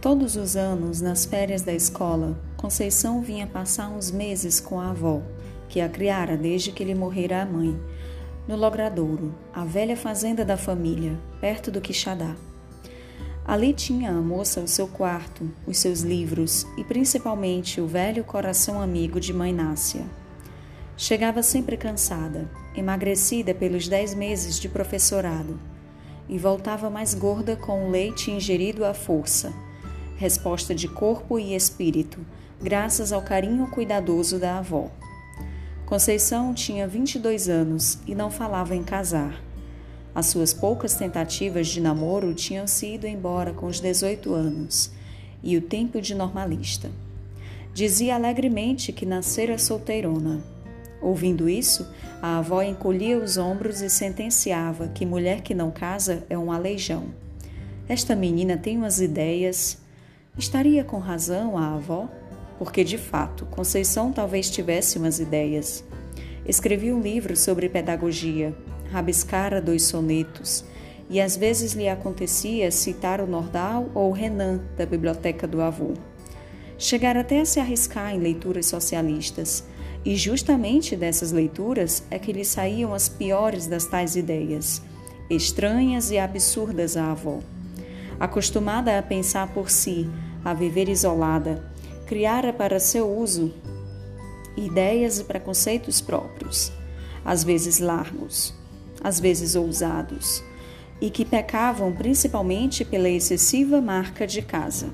Todos os anos, nas férias da escola, Conceição vinha passar uns meses com a avó, que a criara desde que lhe morrera a mãe, no Logradouro, a velha fazenda da família, perto do Quixadá. Ali tinha a moça o seu quarto, os seus livros e principalmente o velho coração amigo de mãe Nácia. Chegava sempre cansada, emagrecida pelos dez meses de professorado, e voltava mais gorda com o leite ingerido à força, resposta de corpo e espírito, graças ao carinho cuidadoso da avó. Conceição tinha 22 anos e não falava em casar. As suas poucas tentativas de namoro tinham se ido embora com os 18 anos e o tempo de normalista. Dizia alegremente que nascera solteirona. Ouvindo isso, a avó encolhia os ombros e sentenciava que mulher que não casa é um aleijão. Esta menina tem umas ideias. Estaria com razão a avó? Porque, de fato, Conceição talvez tivesse umas ideias. Escrevi um livro sobre pedagogia, rabiscara dois sonetos, e às vezes lhe acontecia citar o Nordal ou o Renan da biblioteca do avô. Chegara até a se arriscar em leituras socialistas, e justamente dessas leituras é que lhe saíam as piores das tais ideias, estranhas e absurdas à avó. Acostumada a pensar por si, a viver isolada, criara para seu uso ideias e preconceitos próprios, às vezes largos, às vezes ousados, e que pecavam principalmente pela excessiva marca de casa.